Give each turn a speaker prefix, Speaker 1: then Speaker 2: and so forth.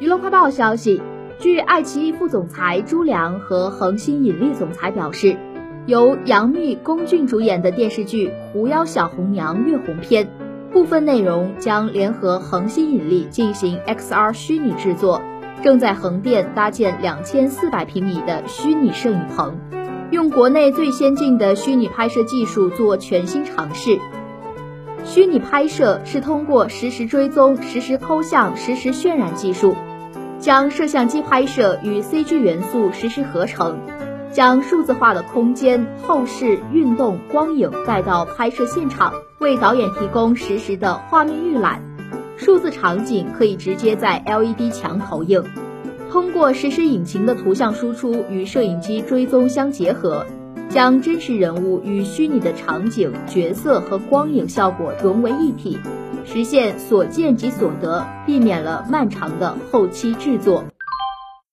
Speaker 1: 娱乐快报消息，据爱奇艺副总裁朱良和恒星引力总裁表示，由杨幂、龚俊主演的电视剧《狐妖小红娘》月红篇，部分内容将联合恒星引力进行 XR 虚拟制作，正在横店搭建两千四百平米的虚拟摄影棚，用国内最先进的虚拟拍摄技术做全新尝试。虚拟拍摄是通过实时追踪、实时抠像、实时渲染技术。将摄像机拍摄与 CG 元素实时合成，将数字化的空间、透视、运动、光影带到拍摄现场，为导演提供实时的画面预览。数字场景可以直接在 LED 墙投影，通过实时引擎的图像输出与摄影机追踪相结合，将真实人物与虚拟的场景、角色和光影效果融为一体。实现所见即所得，避免了漫长的后期制作。